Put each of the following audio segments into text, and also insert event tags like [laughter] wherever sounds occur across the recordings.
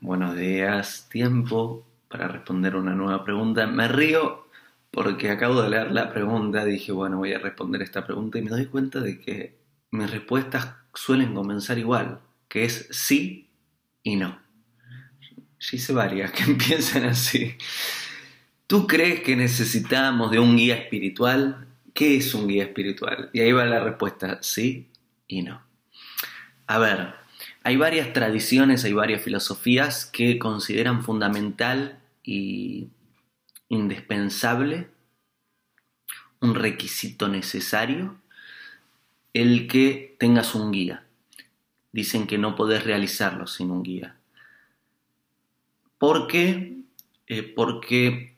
buenos días. Tiempo para responder una nueva pregunta. Me río porque acabo de leer la pregunta, dije, bueno, voy a responder esta pregunta y me doy cuenta de que mis respuestas suelen comenzar igual, que es sí y no. Yo hice varias que [laughs] empiezan así. ¿Tú crees que necesitamos de un guía espiritual? ¿Qué es un guía espiritual? Y ahí va la respuesta, sí y no. A ver, hay varias tradiciones, hay varias filosofías que consideran fundamental y indispensable, un requisito necesario, el que tengas un guía. Dicen que no podés realizarlo sin un guía. ¿Por qué? Eh, porque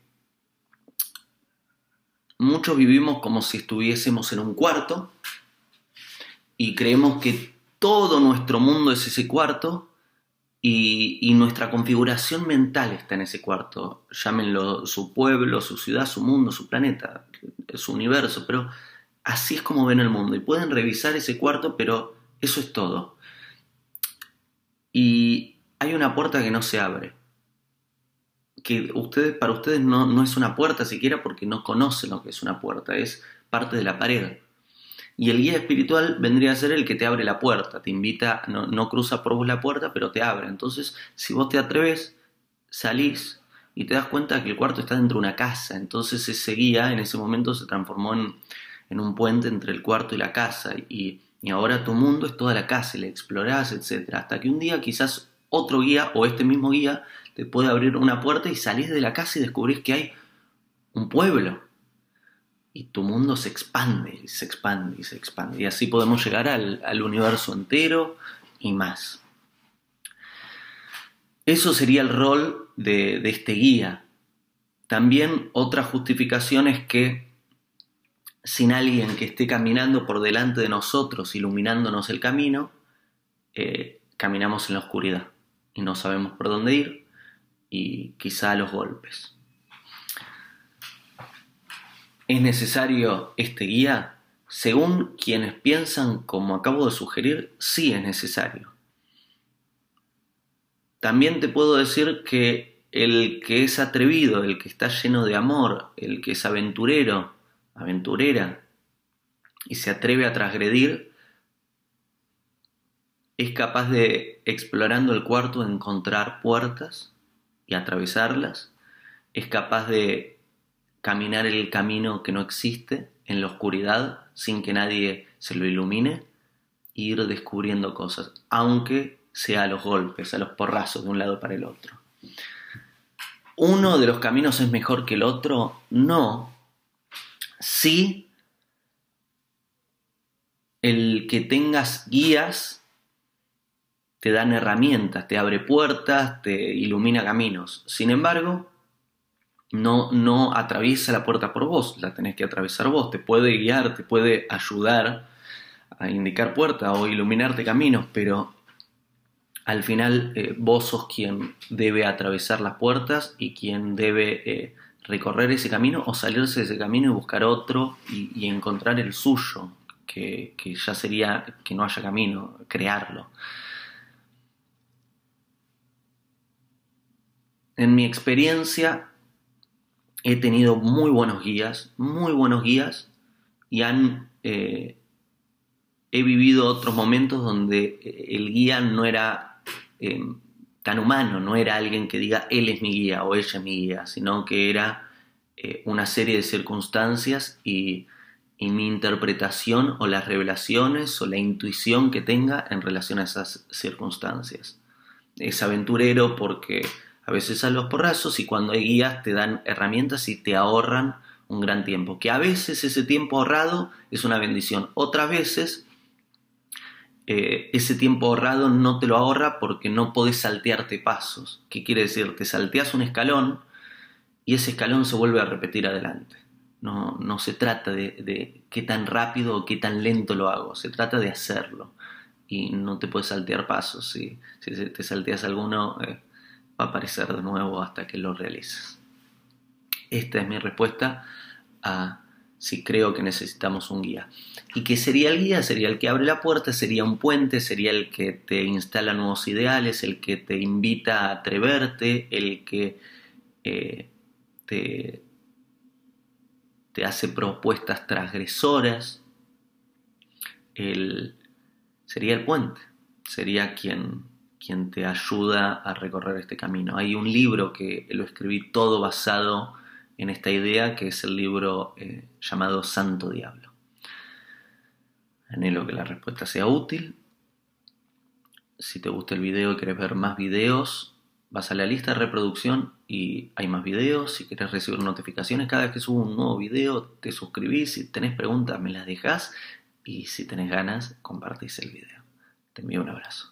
muchos vivimos como si estuviésemos en un cuarto y creemos que todo nuestro mundo es ese cuarto y, nuestra configuración mental está en ese cuarto. Llámenlo su pueblo, su ciudad, su mundo, su planeta, su universo, pero así es como ven el mundo. Y pueden revisar ese cuarto, pero eso es todo. Y hay una puerta que no se abre. Que ustedes, para ustedes no, no es una puerta siquiera porque no conocen lo que es una puerta, es parte de la pared. Y el guía espiritual vendría a ser el que te abre la puerta, te invita, no, cruza por vos la puerta, pero te abre. Entonces, si vos te atreves, salís y te das cuenta que el cuarto está dentro de una casa. Entonces ese guía en ese momento se transformó en, un puente entre el cuarto y la casa. Y, ahora tu mundo es toda la casa y la explorás, etc. Hasta que un día quizás otro guía o este mismo guía te puede abrir una puerta y salís de la casa y descubrís que hay un pueblo y tu mundo se expande y se expande y se expande. Y así podemos llegar al, universo entero y más. Eso sería el rol de, de, este guía. También otra justificación es que sin alguien que esté caminando por delante de nosotros, iluminándonos el camino, eh, caminamos en la oscuridad y no sabemos por dónde ir y quizá a los golpes. ¿Es necesario este guía? Según quienes piensan, como acabo de sugerir, sí es necesario. También te puedo decir que el que es atrevido, el que está lleno de amor, el que es aventurero, aventurera, y se atreve a transgredir, es capaz de, explorando el cuarto, encontrar puertas y atravesarlas, es capaz de caminar el camino que no existe en la oscuridad sin que nadie se lo ilumine e ir descubriendo cosas, aunque sea a los golpes, a los porrazos de un lado para el otro. ¿Uno de los caminos es mejor que el otro? No. Sí, el que tengas guías te dan herramientas, te abre puertas, te ilumina caminos. Sin embargo, no, no atraviesa la puerta por vos, la tenés que atravesar vos, te puede guiar, te puede ayudar a indicar puerta o iluminarte caminos, pero al final eh, vos sos quien debe atravesar las puertas y quien debe eh, recorrer ese camino o salirse de ese camino y buscar otro y, encontrar el suyo, que, que ya sería que no haya camino, crearlo. En mi experiencia, he tenido muy buenos guías, muy buenos guías, y han, eh, he vivido otros momentos donde eh, el guía no era eh, tan humano, no era alguien que diga él es mi guía o ella es mi guía, sino que era una serie de circunstancias y, y mi interpretación o las revelaciones o la intuición que tenga en relación a esas circunstancias. Es aventurero porque a veces a los porrazos y cuando hay guías te dan herramientas y te ahorran un gran tiempo. Que a veces ese tiempo ahorrado es una bendición. Otras veces eh, ese tiempo ahorrado no te lo ahorra porque no podés saltearte pasos. ¿Qué quiere decir? Te salteas un escalón y ese escalón se vuelve a repetir adelante. No, no se trata de, qué tan rápido o qué tan lento lo hago, se trata de hacerlo. Y no te puedes saltear pasos. Si, si te salteas alguno, eh, a aparecer de nuevo hasta que lo realices. Esta es mi respuesta a si creo que necesitamos un guía. ¿Y qué sería el guía? Sería el que abre la puerta, sería un puente, sería el que te instala nuevos ideales, el que te invita a atreverte, el que eh, te, te hace propuestas transgresoras. El, sería el puente, sería quien, quien te ayuda a recorrer este camino. Hay un libro que lo escribí todo basado en esta idea, que es el libro eh, llamado Santo Diablo. Anhelo que la respuesta sea útil. Si te gusta el video y quieres ver más videos, vas a la lista de reproducción y hay más videos. Si quieres recibir notificaciones cada vez que subo un nuevo video, te suscribís. Si tenés preguntas, me las dejas. Y si tenés ganas, compartís el video. Te envío un abrazo.